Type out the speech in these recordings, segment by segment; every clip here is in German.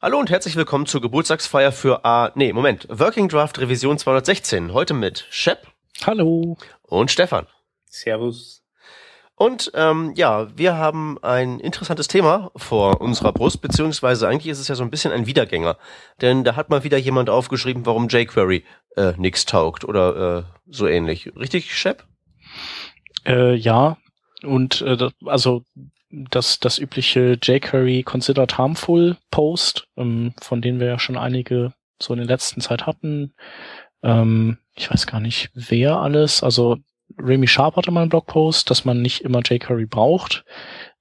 Hallo und herzlich willkommen zur Geburtstagsfeier für A. Nee, Moment. Working Draft Revision 216. Heute mit Shep. Hallo. Und Stefan. Servus. Und ähm, ja, wir haben ein interessantes Thema vor unserer Brust, beziehungsweise eigentlich ist es ja so ein bisschen ein Wiedergänger. Denn da hat mal wieder jemand aufgeschrieben, warum jQuery äh, nix taugt oder äh, so ähnlich. Richtig, Shep? Äh, ja, und äh, also das, das übliche jQuery Considered Harmful Post, ähm, von denen wir ja schon einige so in der letzten Zeit hatten. Ähm, ich weiß gar nicht, wer alles. Also Remy Sharp hatte mal einen Blogpost, dass man nicht immer jQuery braucht,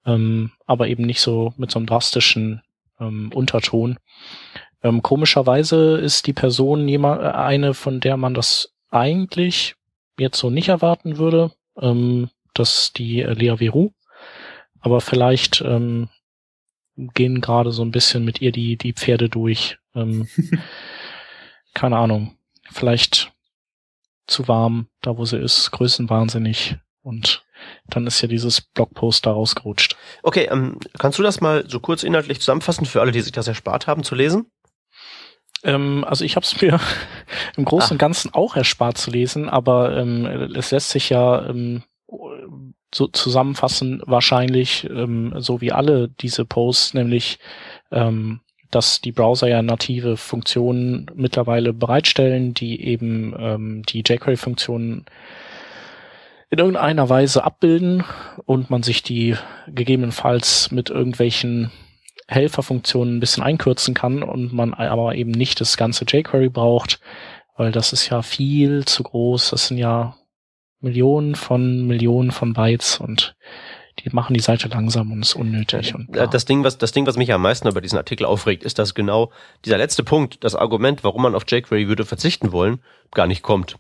ähm, aber eben nicht so mit so einem drastischen ähm, Unterton. Ähm, komischerweise ist die Person jemand, äh, eine, von der man das eigentlich jetzt so nicht erwarten würde. Ähm, das die äh, Lea Veru. Aber vielleicht ähm, gehen gerade so ein bisschen mit ihr die, die Pferde durch. Ähm, keine Ahnung. Vielleicht zu warm, da wo sie ist, größenwahnsinnig und dann ist ja dieses Blogpost da rausgerutscht. Okay, ähm, kannst du das mal so kurz inhaltlich zusammenfassen für alle, die sich das erspart haben zu lesen? Ähm, also ich habe es mir im Großen und Ganzen auch erspart zu lesen, aber ähm, es lässt sich ja ähm, so zusammenfassen wahrscheinlich ähm, so wie alle diese Posts, nämlich ähm, dass die Browser ja native Funktionen mittlerweile bereitstellen, die eben ähm, die jQuery-Funktionen in irgendeiner Weise abbilden und man sich die gegebenenfalls mit irgendwelchen Helferfunktionen ein bisschen einkürzen kann und man aber eben nicht das ganze jQuery braucht, weil das ist ja viel zu groß. Das sind ja Millionen von Millionen von Bytes und die machen die Seite langsam und ist unnötig. Und ja. das Ding, was das Ding, was mich am meisten über diesen Artikel aufregt, ist, dass genau dieser letzte Punkt, das Argument, warum man auf jQuery würde verzichten wollen, gar nicht kommt.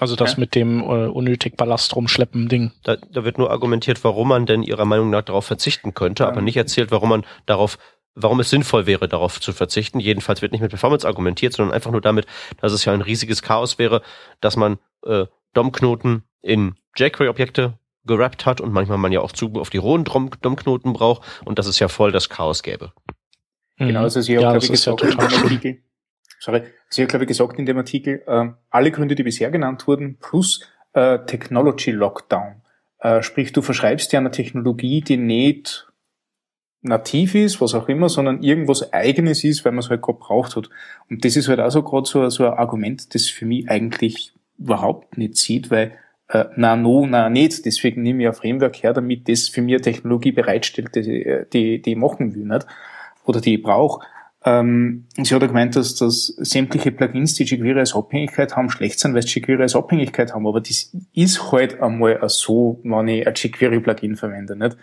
Also das ja. mit dem äh, unnötig Ballast rumschleppen Ding. Da, da wird nur argumentiert, warum man denn ihrer Meinung nach darauf verzichten könnte, ja. aber nicht erzählt, warum man darauf warum es sinnvoll wäre, darauf zu verzichten. Jedenfalls wird nicht mit Performance argumentiert, sondern einfach nur damit, dass es ja ein riesiges Chaos wäre, dass man äh, DOM-Knoten in jQuery-Objekte gerappt hat und manchmal man ja auch Zugriff auf die rohen DOM-Knoten braucht und dass es ja voll das Chaos gäbe. Genau, also sie ja, glaube ich, gesagt ja in dem Artikel, sorry, sie hat, glaube ich, gesagt in dem Artikel, äh, alle Gründe, die bisher genannt wurden, plus äh, Technology Lockdown. Äh, sprich, du verschreibst ja eine Technologie, die nicht nativ ist, was auch immer, sondern irgendwas eigenes ist, weil man es halt gerade braucht hat. Und das ist halt auch so gerade so, so ein Argument, das für mich eigentlich überhaupt nicht sieht, weil äh, na no, na nicht, deswegen nehme ich ein Framework her, damit das für mich Technologie bereitstellt, die, die, die ich machen will, nicht? Oder die ich brauche. Ähm, sie hat auch gemeint, dass, dass sämtliche Plugins, die jQuery als Abhängigkeit haben, schlecht sind, weil sie jQuery als Abhängigkeit haben. Aber das ist halt einmal so, wenn ich ein jQuery-Plugin verwende. Nicht?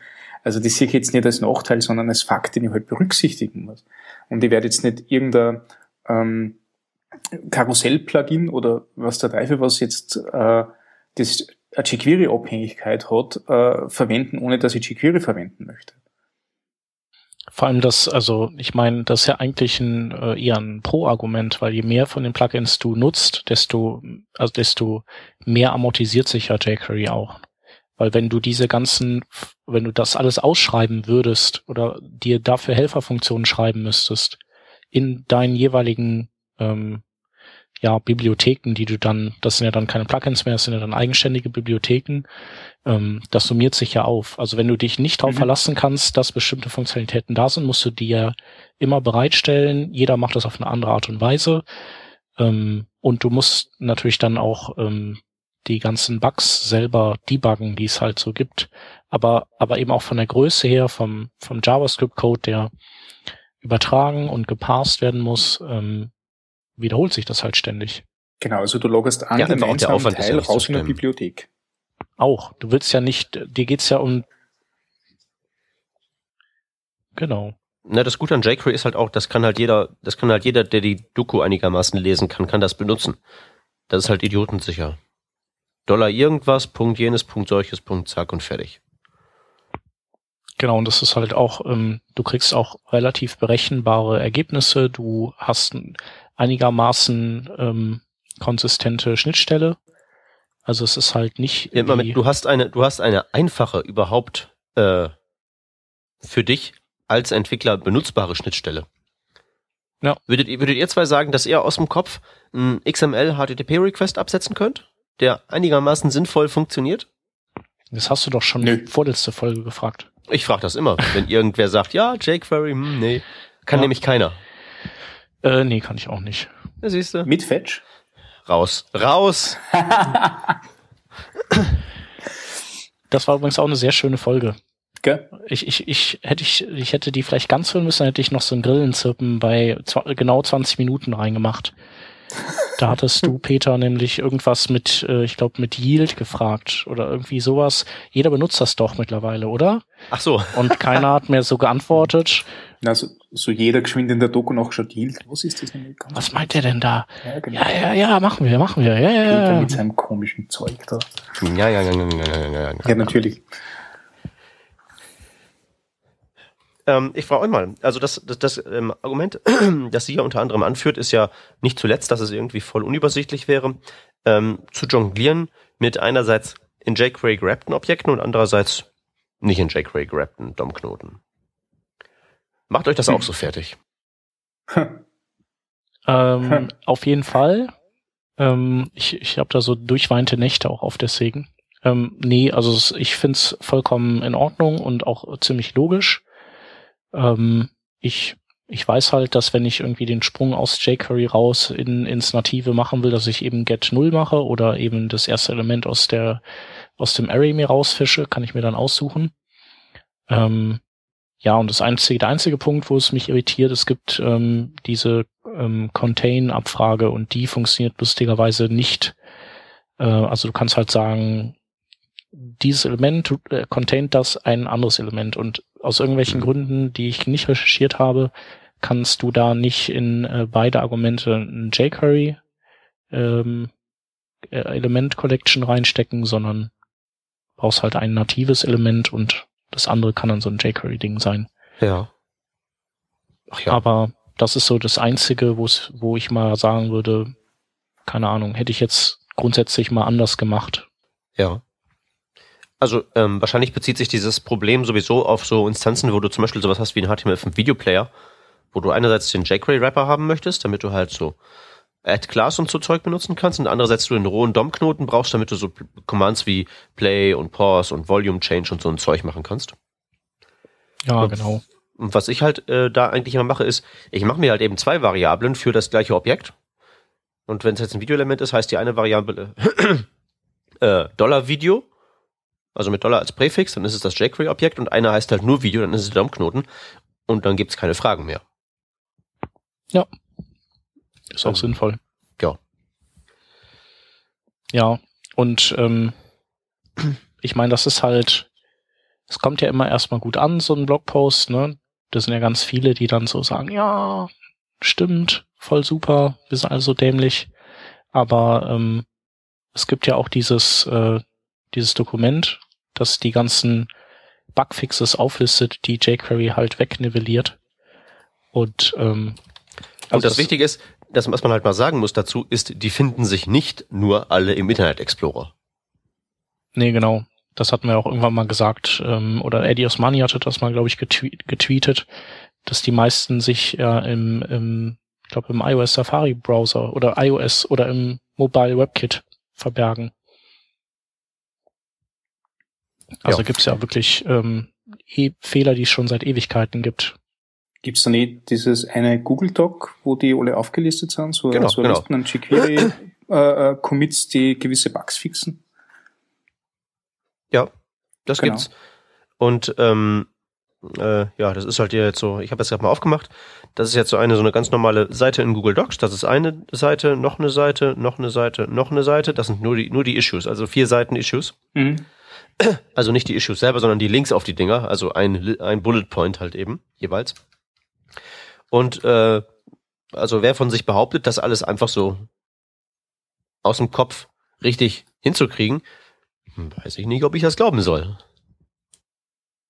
Also das sehe ich jetzt nicht als Nachteil, sondern als Fakt, den ich halt berücksichtigen muss. Und ich werde jetzt nicht irgendein ähm, Karussell-Plugin oder was der Teufel, was jetzt äh, das eine jQuery-Abhängigkeit hat, äh, verwenden, ohne dass ich jQuery verwenden möchte. Vor allem das, also ich meine, das ist ja eigentlich ein äh, eher ein Pro-Argument, weil je mehr von den Plugins du nutzt, desto, also desto mehr amortisiert sich ja jQuery auch. Weil wenn du diese ganzen, wenn du das alles ausschreiben würdest oder dir dafür Helferfunktionen schreiben müsstest, in deinen jeweiligen ähm, ja, Bibliotheken, die du dann, das sind ja dann keine Plugins mehr, das sind ja dann eigenständige Bibliotheken, ähm, das summiert sich ja auf. Also wenn du dich nicht darauf mhm. verlassen kannst, dass bestimmte Funktionalitäten da sind, musst du die ja immer bereitstellen. Jeder macht das auf eine andere Art und Weise. Ähm, und du musst natürlich dann auch ähm, die ganzen Bugs selber debuggen, die es halt so gibt. Aber, aber eben auch von der Größe her, vom, vom JavaScript-Code, der übertragen und geparsed werden muss, ähm, wiederholt sich das halt ständig. Genau, also du loggest an ja, gemeinsamen Teil ja raus in der Bibliothek. Auch. Du willst ja nicht, dir geht's ja um Genau. Na, das Gute an jQuery ist halt auch, das kann halt jeder, das kann halt jeder, der die Doku einigermaßen lesen kann, kann das benutzen. Das ist halt idiotensicher. Dollar irgendwas, Punkt jenes, Punkt solches, Punkt zack und fertig. Genau, und das ist halt auch, ähm, du kriegst auch relativ berechenbare Ergebnisse, du hast einigermaßen ähm, konsistente Schnittstelle. Also es ist halt nicht. Ja, Moment, du hast eine, du hast eine einfache überhaupt äh, für dich als Entwickler benutzbare Schnittstelle. Ja. Würdet, würdet ihr zwei sagen, dass ihr aus dem Kopf einen XML HTTP Request absetzen könnt, der einigermaßen sinnvoll funktioniert? Das hast du doch schon Nö. vorletzte Folge gefragt. Ich frage das immer, wenn irgendwer sagt, ja, jQuery, hm, nee, kann ja. nämlich keiner. Äh, nee, kann ich auch nicht. Ja, siehst du? Mit Fetch? Raus. Raus! das war übrigens auch eine sehr schöne Folge. Gell? Ich, ich, ich, hätte ich, ich hätte die vielleicht ganz hören müssen, dann hätte ich noch so ein Grillenzirpen bei genau 20 Minuten reingemacht. Da hattest du, Peter, nämlich irgendwas mit, äh, ich glaube, mit Yield gefragt oder irgendwie sowas. Jeder benutzt das doch mittlerweile, oder? Ach so. Und keiner hat mehr so geantwortet. Na, so, so jeder geschwind in der Doku noch schon Yield. Was ist das denn? Was meint der denn da? Ja, genau. ja, ja, ja, machen wir, machen wir. Ja, ja, ja. Mit seinem komischen Zeug da. Ja, ja, ja, ja, ja, ja, ja. Ja, natürlich. Ähm, ich frage euch mal, also das, das, das ähm, Argument, das sie ja unter anderem anführt, ist ja nicht zuletzt, dass es irgendwie voll unübersichtlich wäre, ähm, zu jonglieren mit einerseits in jQuery gerappten Objekten und andererseits nicht in jQuery gerappten DOM-Knoten. Macht euch das hm. auch so fertig? ähm, auf jeden Fall. Ähm, ich ich habe da so durchweinte Nächte auch auf deswegen. Ähm, nee, also ich find's vollkommen in Ordnung und auch ziemlich logisch. Ähm, ich, ich weiß halt, dass wenn ich irgendwie den Sprung aus jQuery raus in, ins Native machen will, dass ich eben get 0 mache oder eben das erste Element aus der, aus dem Array mir rausfische, kann ich mir dann aussuchen. Ähm, ja, und das einzige, der einzige Punkt, wo es mich irritiert, es gibt ähm, diese ähm, Contain-Abfrage und die funktioniert lustigerweise nicht. Äh, also du kannst halt sagen, dieses Element äh, containt das ein anderes Element und aus irgendwelchen. Gründen, die ich nicht recherchiert habe, kannst du da nicht in äh, beide Argumente ein jQuery ähm, äh, Element Collection reinstecken, sondern brauchst halt ein natives Element und das andere kann dann so ein jQuery Ding sein. Ja. Ach ja. Aber das ist so das einzige, wo ich mal sagen würde, keine Ahnung, hätte ich jetzt grundsätzlich mal anders gemacht. Ja. Also ähm, wahrscheinlich bezieht sich dieses Problem sowieso auf so Instanzen, wo du zum Beispiel sowas hast wie einen HTML5 Videoplayer, wo du einerseits den jQuery-Wrapper haben möchtest, damit du halt so Add Class und so Zeug benutzen kannst und andererseits du einen rohen DOM-Knoten brauchst, damit du so Commands wie Play und Pause und Volume Change und so ein Zeug machen kannst. Ja, und, genau. Und was ich halt äh, da eigentlich immer mache, ist, ich mache mir halt eben zwei Variablen für das gleiche Objekt. Und wenn es jetzt ein Videoelement ist, heißt die eine Variable äh, Dollar Video also mit Dollar als Präfix, dann ist es das jQuery-Objekt und einer heißt halt nur Video, dann ist es der DOM-Knoten und dann gibt's keine Fragen mehr. Ja. Ist auch ähm, sinnvoll. Ja. Ja, und ähm, ich meine, das ist halt, es kommt ja immer erstmal gut an, so ein Blogpost, ne? Das sind ja ganz viele, die dann so sagen, ja, stimmt, voll super, wir sind also dämlich. Aber ähm, es gibt ja auch dieses, äh, dieses Dokument, das die ganzen Bugfixes auflistet, die jQuery halt wegnivelliert. Und, ähm, also und das, das Wichtige ist, das, was man halt mal sagen muss dazu, ist, die finden sich nicht nur alle im Internet Explorer. Nee, genau. Das hatten wir auch irgendwann mal gesagt, ähm, oder Eddie Osmani hatte das mal, glaube ich, getweet, getweetet, dass die meisten sich ja im, im ich glaube, im iOS Safari Browser oder iOS oder im Mobile WebKit verbergen. Also ja. gibt's ja wirklich ähm, e Fehler, die es schon seit Ewigkeiten gibt. Gibt's da nicht dieses eine Google Doc, wo die alle aufgelistet sind, so, genau, so genau. An jQuery äh, äh, Commits, die gewisse Bugs fixen? Ja, das genau. gibt's. Und ähm, äh, ja, das ist halt jetzt so, ich habe jetzt gerade mal aufgemacht. Das ist jetzt so eine so eine ganz normale Seite in Google Docs. Das ist eine Seite, noch eine Seite, noch eine Seite, noch eine Seite. Das sind nur die nur die Issues, also vier Seiten Issues. Mhm. Also nicht die Issues selber, sondern die Links auf die Dinger, also ein, ein Bullet Point halt eben, jeweils. Und äh, also wer von sich behauptet, das alles einfach so aus dem Kopf richtig hinzukriegen, weiß ich nicht, ob ich das glauben soll.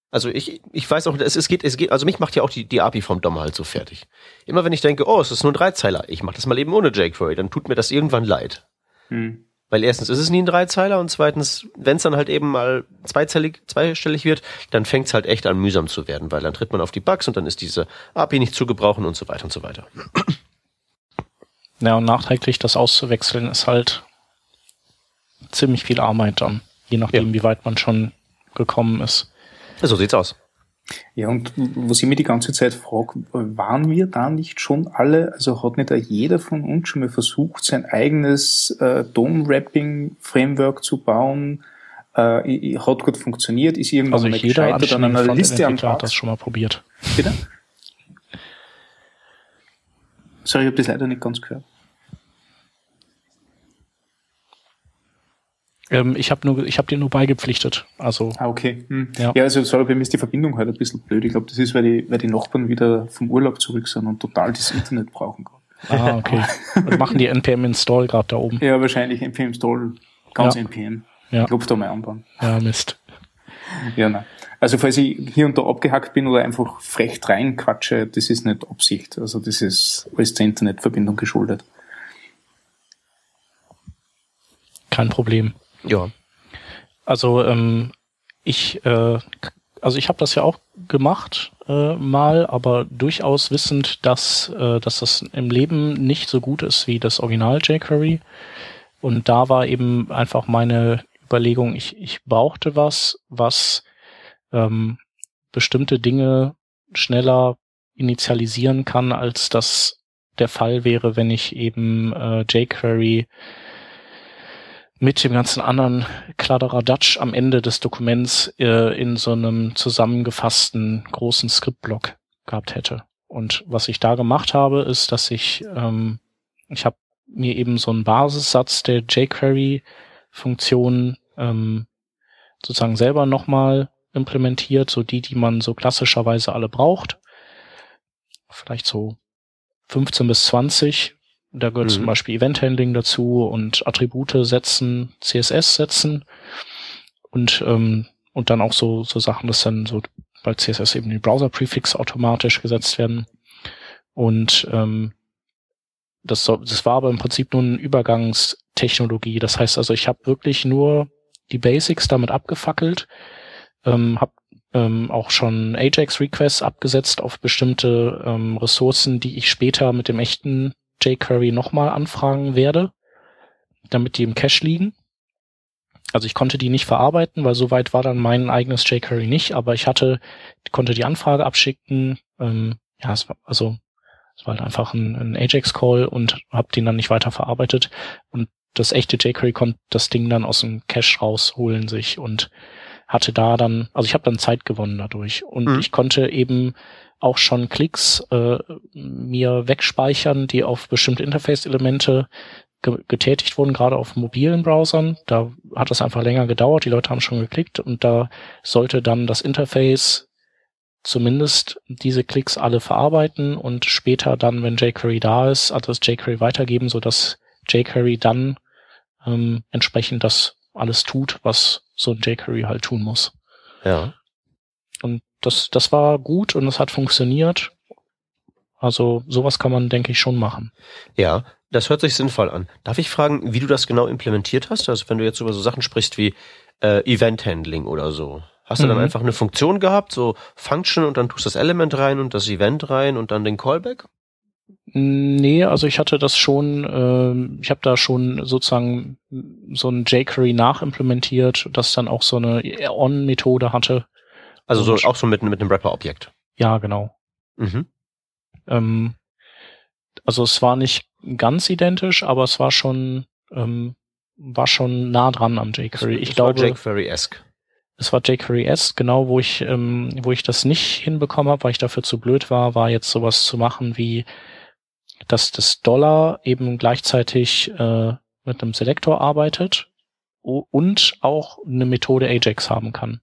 Also ich, ich weiß auch, es, es geht, es geht, also mich macht ja auch die, die API vom DOM halt so fertig. Immer wenn ich denke, oh, es ist nur ein Dreizeiler, ich mach das mal eben ohne jQuery, dann tut mir das irgendwann leid. Hm. Weil erstens ist es nie ein Dreizeiler und zweitens, wenn es dann halt eben mal zweizellig, zweistellig wird, dann fängt es halt echt an mühsam zu werden, weil dann tritt man auf die Bugs und dann ist diese API nicht zu gebrauchen und so weiter und so weiter. Ja, und nachträglich das auszuwechseln ist halt ziemlich viel Arbeit dann, je nachdem, ja. wie weit man schon gekommen ist. So sieht's aus. Ja, und was ich mir die ganze Zeit frage, waren wir da nicht schon alle, also hat nicht jeder von uns schon mal versucht, sein eigenes äh, Dome-Wrapping-Framework zu bauen? Äh, hat gut funktioniert, ist irgendwann also mal gescheitert an einer Liste an hat das schon mal probiert. Bitte? Sorry, ich habe das leider nicht ganz gehört. Ähm, ich habe nur, ich habe dir nur beigepflichtet. Also. Ah, okay. Hm. Ja. ja, also sorry, bei mir ist die Verbindung halt ein bisschen blöd. Ich glaube, das ist, weil die, weil die Nachbarn wieder vom Urlaub zurück sind und total das Internet brauchen Ah, okay. und machen die NPM Install gerade da oben? Ja, wahrscheinlich NPM Install, ganz ja. NPM. Ja. Ich da mal anbauen. Ja, Mist. Ja, nein. Also falls ich hier und da abgehackt bin oder einfach frech reinquatsche, das ist nicht Absicht. Also das ist alles der Internetverbindung geschuldet. Kein Problem. Ja. Also ähm, ich, äh, also ich habe das ja auch gemacht äh, mal, aber durchaus wissend, dass, äh, dass das im Leben nicht so gut ist wie das Original jQuery. Und da war eben einfach meine Überlegung, ich, ich brauchte was, was ähm, bestimmte Dinge schneller initialisieren kann, als das der Fall wäre, wenn ich eben äh, jQuery mit dem ganzen anderen Kladderadatsch am Ende des Dokuments äh, in so einem zusammengefassten großen Skriptblock gehabt hätte. Und was ich da gemacht habe, ist, dass ich, ähm, ich habe mir eben so einen Basissatz der jQuery-Funktionen ähm, sozusagen selber nochmal implementiert, so die, die man so klassischerweise alle braucht. Vielleicht so 15 bis 20 da gehört mhm. zum Beispiel Event Handling dazu und Attribute setzen, CSS setzen und ähm, und dann auch so so Sachen, dass dann so bei CSS eben die Browser Prefix automatisch gesetzt werden und ähm, das, so, das war aber im Prinzip nur eine Übergangstechnologie. Das heißt also, ich habe wirklich nur die Basics damit abgefackelt, ähm, habe ähm, auch schon Ajax-Requests abgesetzt auf bestimmte ähm, Ressourcen, die ich später mit dem echten jQuery nochmal anfragen werde, damit die im Cache liegen. Also ich konnte die nicht verarbeiten, weil soweit war dann mein eigenes jQuery nicht, aber ich hatte, konnte die Anfrage abschicken. Ähm, ja, es war, also es war halt einfach ein, ein Ajax-Call und habe den dann nicht weiter verarbeitet. Und das echte jQuery konnte das Ding dann aus dem Cache rausholen sich und hatte da dann, also ich habe dann Zeit gewonnen dadurch. Und mhm. ich konnte eben auch schon Klicks äh, mir wegspeichern, die auf bestimmte Interface-Elemente ge getätigt wurden, gerade auf mobilen Browsern. Da hat das einfach länger gedauert, die Leute haben schon geklickt und da sollte dann das Interface zumindest diese Klicks alle verarbeiten und später dann, wenn jQuery da ist, also das jQuery weitergeben, so dass jQuery dann ähm, entsprechend das alles tut, was so ein jQuery halt tun muss. Ja. Und das, das war gut und es hat funktioniert. Also sowas kann man, denke ich, schon machen. Ja, das hört sich sinnvoll an. Darf ich fragen, wie du das genau implementiert hast? Also wenn du jetzt über so Sachen sprichst wie äh, Event Handling oder so. Hast du mhm. dann einfach eine Funktion gehabt, so Function und dann tust du das Element rein und das Event rein und dann den Callback? Nee, also ich hatte das schon, äh, ich habe da schon sozusagen so ein jQuery nachimplementiert, das dann auch so eine On-Methode hatte. Also so, auch so mit, mit einem Wrapper-Objekt. Ja, genau. Mhm. Ähm, also es war nicht ganz identisch, aber es war schon, ähm, war schon nah dran an jQuery. Ich es glaube, war jQuery-esque. Es war jQuery-esque, genau, wo ich, ähm, wo ich das nicht hinbekommen habe, weil ich dafür zu blöd war, war jetzt sowas zu machen wie, dass das Dollar eben gleichzeitig äh, mit einem Selektor arbeitet und auch eine Methode Ajax haben kann.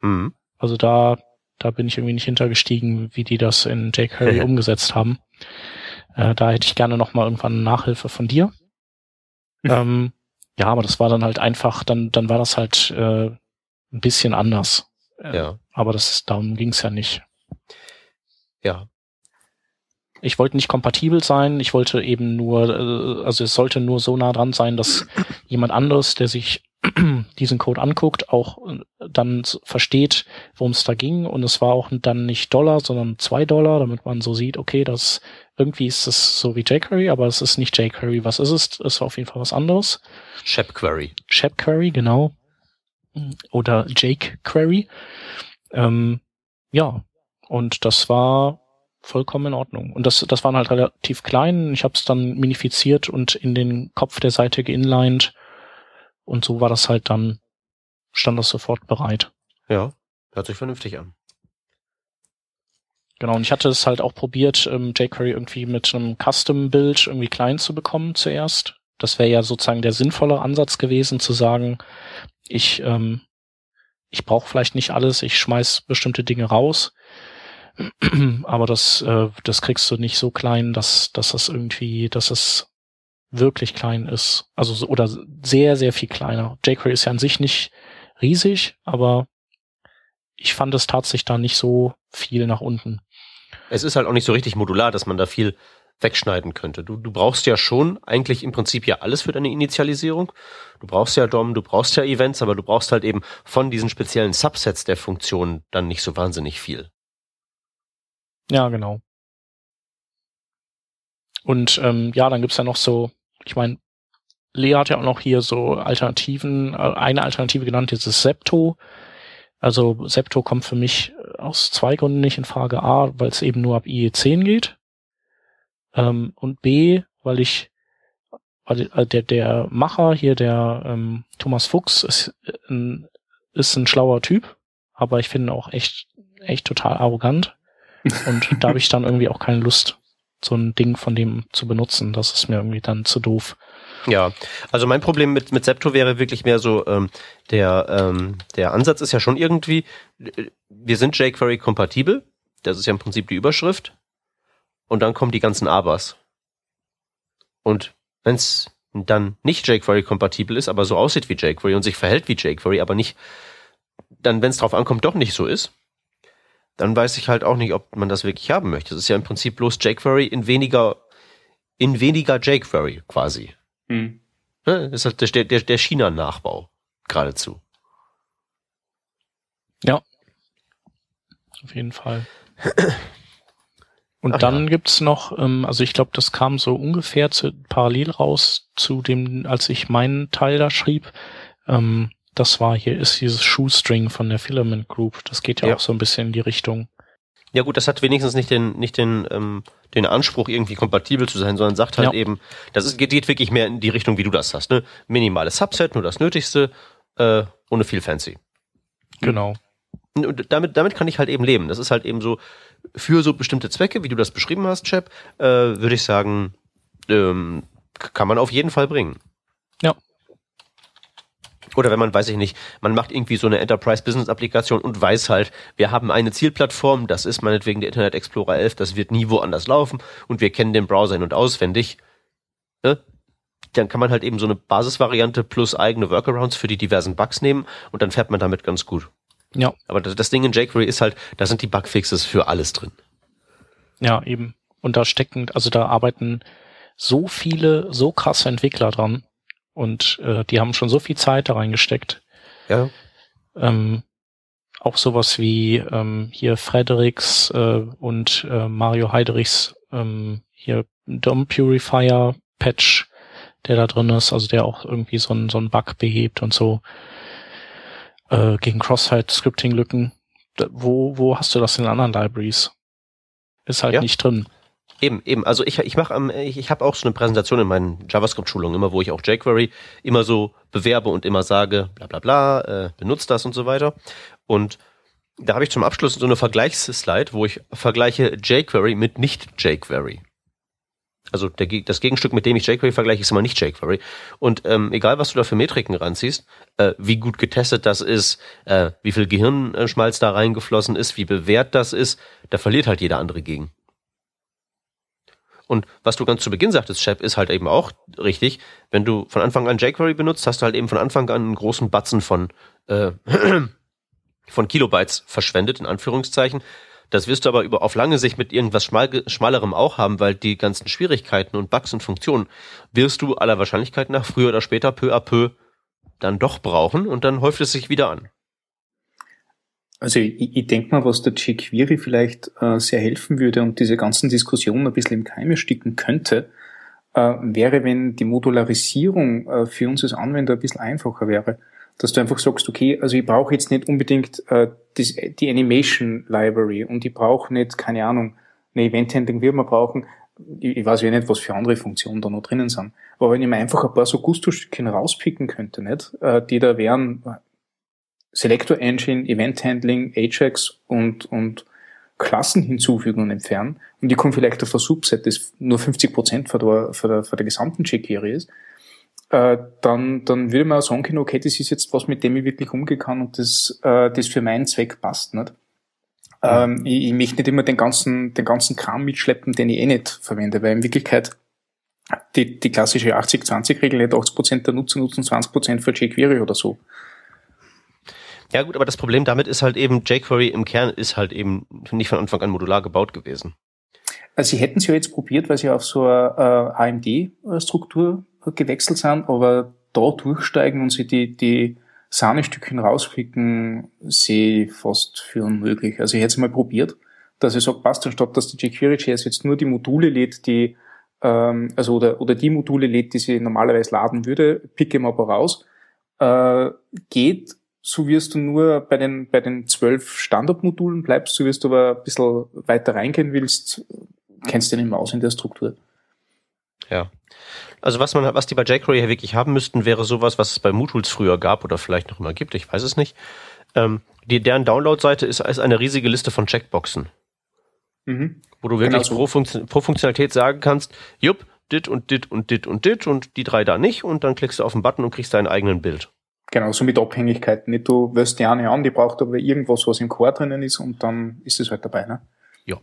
Mhm. Also da, da bin ich irgendwie nicht hintergestiegen, wie die das in jQuery umgesetzt haben. Äh, da hätte ich gerne noch mal irgendwann Nachhilfe von dir. Mhm. Ähm, ja, aber das war dann halt einfach, dann, dann war das halt äh, ein bisschen anders. Äh, ja. Aber das darum ging es ja nicht. Ja. Ich wollte nicht kompatibel sein, ich wollte eben nur, äh, also es sollte nur so nah dran sein, dass jemand anderes, der sich diesen Code anguckt, auch äh, dann versteht, worum es da ging. Und es war auch dann nicht Dollar, sondern zwei Dollar, damit man so sieht, okay, das irgendwie ist es so wie jQuery, aber es ist nicht jQuery. Was ist es? Es war auf jeden Fall was anderes. ShepQuery. ShepQuery, genau. Oder jQuery. Ähm, ja, und das war vollkommen in Ordnung. Und das, das waren halt relativ klein. Ich habe es dann minifiziert und in den Kopf der Seite geinlined. Und so war das halt dann, stand das sofort bereit. Ja, hört sich vernünftig an. Genau, und ich hatte es halt auch probiert, ähm, jQuery irgendwie mit einem Custom-Bild irgendwie klein zu bekommen zuerst. Das wäre ja sozusagen der sinnvolle Ansatz gewesen, zu sagen, ich, ähm, ich brauche vielleicht nicht alles, ich schmeiß bestimmte Dinge raus. Aber das, äh, das kriegst du nicht so klein, dass, dass das irgendwie, dass es wirklich klein ist. Also so, oder sehr, sehr viel kleiner. jQuery ist ja an sich nicht riesig, aber ich fand es tatsächlich da nicht so viel nach unten. Es ist halt auch nicht so richtig modular, dass man da viel wegschneiden könnte. Du, du brauchst ja schon eigentlich im Prinzip ja alles für deine Initialisierung. Du brauchst ja DOM, du brauchst ja Events, aber du brauchst halt eben von diesen speziellen Subsets der Funktionen dann nicht so wahnsinnig viel. Ja, genau. Und ähm, ja, dann gibt's ja noch so, ich meine, Lea hat ja auch noch hier so Alternativen, äh, eine Alternative genannt, dieses Septo. Also Septo kommt für mich aus zwei Gründen nicht in Frage. A, weil es eben nur ab IE10 geht. Ähm, und B, weil ich, äh, der, der Macher hier, der ähm, Thomas Fuchs, ist ein, ist ein schlauer Typ, aber ich finde auch echt, echt total arrogant. Und da habe ich dann irgendwie auch keine Lust, so ein Ding von dem zu benutzen. Das ist mir irgendwie dann zu doof. Ja, also mein Problem mit, mit Septo wäre wirklich mehr so, ähm, der, ähm, der Ansatz ist ja schon irgendwie, wir sind jQuery kompatibel, das ist ja im Prinzip die Überschrift, und dann kommen die ganzen Abers. Und wenn es dann nicht jQuery kompatibel ist, aber so aussieht wie jQuery und sich verhält wie jQuery, aber nicht, dann, wenn es drauf ankommt, doch nicht so ist, dann weiß ich halt auch nicht, ob man das wirklich haben möchte. Das ist ja im Prinzip bloß jQuery in weniger, in weniger jQuery quasi. Hm. Das ist halt der, der, der China-Nachbau geradezu. Ja. Auf jeden Fall. Und Ach dann ja. gibt's noch, ähm, also ich glaube, das kam so ungefähr zu, parallel raus zu dem, als ich meinen Teil da schrieb. Ähm, das war hier, ist dieses Shoestring von der Filament Group. Das geht ja, ja, auch so ein bisschen in die Richtung. Ja gut, das hat wenigstens nicht den, nicht den, ähm, den Anspruch, irgendwie kompatibel zu sein, sondern sagt halt ja. eben, das ist, geht, geht wirklich mehr in die Richtung, wie du das hast. Ne? Minimales Subset, nur das Nötigste, äh, ohne viel fancy. Genau. Und damit, damit kann ich halt eben leben. Das ist halt eben so, für so bestimmte Zwecke, wie du das beschrieben hast, Chap, äh, würde ich sagen, ähm, kann man auf jeden Fall bringen. Ja. Oder wenn man, weiß ich nicht, man macht irgendwie so eine Enterprise-Business-Applikation und weiß halt, wir haben eine Zielplattform, das ist meinetwegen der Internet Explorer 11, das wird nie woanders laufen und wir kennen den Browser in- und auswendig. Ne? Dann kann man halt eben so eine Basisvariante plus eigene Workarounds für die diversen Bugs nehmen und dann fährt man damit ganz gut. Ja. Aber das Ding in jQuery ist halt, da sind die Bugfixes für alles drin. Ja, eben. Und da stecken, also da arbeiten so viele, so krasse Entwickler dran. Und äh, die haben schon so viel Zeit da reingesteckt. Ja. Ähm, auch sowas wie ähm, hier Fredericks äh, und äh, Mario Heiderichs ähm, hier DOM Purifier Patch, der da drin ist, also der auch irgendwie so ein so ein Bug behebt und so äh, gegen Cross-Site-Scripting-Lücken. Wo, wo hast du das in anderen Libraries? Ist halt ja. nicht drin. Eben, eben. Also ich, ich mache, ich, ich habe auch so eine Präsentation in meinen JavaScript-Schulungen immer, wo ich auch jQuery immer so bewerbe und immer sage, bla bla bla, äh, benutzt das und so weiter. Und da habe ich zum Abschluss so eine Vergleichsslide, wo ich vergleiche jQuery mit nicht jQuery also der, das Gegenstück, mit dem ich jQuery vergleiche, ist immer nicht jQuery. Und ähm, egal, was du da für Metriken ranziehst, äh, wie gut getestet das ist, äh, wie viel Gehirnschmalz da reingeflossen ist, wie bewährt das ist, da verliert halt jeder andere gegen. Und was du ganz zu Beginn sagtest, Shep, ist halt eben auch richtig. Wenn du von Anfang an jQuery benutzt, hast du halt eben von Anfang an einen großen Batzen von, äh, von Kilobytes verschwendet, in Anführungszeichen. Das wirst du aber über auf lange Sicht mit irgendwas schmal, schmalerem auch haben, weil die ganzen Schwierigkeiten und Bugs und Funktionen wirst du aller Wahrscheinlichkeit nach früher oder später peu à peu dann doch brauchen und dann häuft es sich wieder an. Also ich, ich denke mal, was der jQuery vielleicht äh, sehr helfen würde und diese ganzen Diskussionen ein bisschen im Keime sticken könnte, äh, wäre, wenn die Modularisierung äh, für uns als Anwender ein bisschen einfacher wäre. Dass du einfach sagst, okay, also ich brauche jetzt nicht unbedingt äh, das, die Animation Library und ich brauche nicht, keine Ahnung, eine Event Handling wird man brauchen. Ich, ich weiß ja nicht, was für andere Funktionen da noch drinnen sind. Aber wenn ich mir einfach ein paar so Gusto-Stückchen rauspicken könnte, nicht, äh, die da wären Selector Engine, Event Handling, Ajax und, und Klassen hinzufügen und entfernen und die kommen vielleicht auf ein Subset, das nur 50 Prozent von der, von der, von der gesamten jQuery ist, äh, dann, dann würde man auch sagen können, okay, das ist jetzt was, mit dem ich wirklich umgehen kann und das, äh, das für meinen Zweck passt, nicht? Ähm, ich, ich möchte nicht immer den ganzen, den ganzen Kram mitschleppen, den ich eh nicht verwende, weil in Wirklichkeit die, die klassische 80-20-Regel nicht 80 Prozent der Nutzer nutzen 20 Prozent für jQuery oder so. Ja gut, aber das Problem damit ist halt eben, jQuery im Kern ist halt eben nicht von Anfang an modular gebaut gewesen. Also sie hätten es ja jetzt probiert, weil sie auf so eine äh, AMD-Struktur gewechselt sind, aber da durchsteigen und sie die, die Sahnestückchen rauspicken, sehe ich fast für unmöglich. Also ich hätte es mal probiert, dass ich sage, passt, anstatt dass die jQuery.js jetzt nur die Module lädt, die ähm, also oder, oder die Module lädt, die sie normalerweise laden würde, picke mal aber raus. Äh, geht so wirst du nur bei den, bei den zwölf Standardmodulen bleibst, so wirst du aber ein bisschen weiter reingehen willst, kennst du nicht mehr aus in der Struktur. Ja. Also was man, was die bei jQuery hier wirklich haben müssten, wäre sowas, was es bei MooTools früher gab oder vielleicht noch immer gibt, ich weiß es nicht. Ähm, die, deren Download-Seite ist, ist eine riesige Liste von Checkboxen. Mhm. Wo du wirklich genau pro, Funktion, pro Funktionalität sagen kannst, jupp, dit und dit und dit und dit und die drei da nicht und dann klickst du auf den Button und kriegst deinen eigenen Bild. Genau, so mit Abhängigkeiten. Nicht du wirst die eine an, die braucht aber irgendwas, was im Core drinnen ist und dann ist es halt dabei, ne? Ja.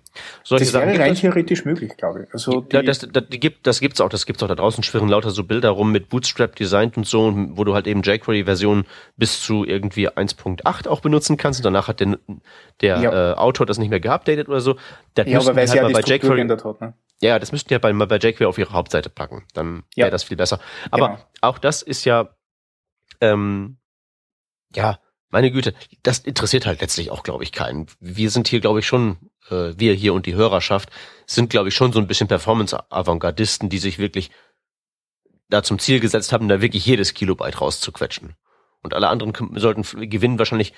Solche das wäre rein theoretisch möglich, glaube ich. Also die, ja, das, das, die gibt, das gibt's auch, das gibt's auch da draußen, schwirren lauter so Bilder rum mit Bootstrap designt und so, wo du halt eben jQuery-Versionen bis zu irgendwie 1.8 auch benutzen kannst und danach hat der, der ja. äh, Autor das nicht mehr geupdatet oder so. Das ja, aber weil halt ja die bei jQuery geändert hat, ne? Ja, das müssten ja bei, mal bei jQuery auf ihre Hauptseite packen. Dann wäre ja. das viel besser. Aber genau. auch das ist ja, ähm, ja, meine Güte, das interessiert halt letztlich auch, glaube ich, keinen. Wir sind hier, glaube ich, schon, äh, wir hier und die Hörerschaft sind, glaube ich, schon so ein bisschen Performance-Avantgardisten, die sich wirklich da zum Ziel gesetzt haben, da wirklich jedes Kilobyte rauszuquetschen. Und alle anderen sollten gewinnen wahrscheinlich,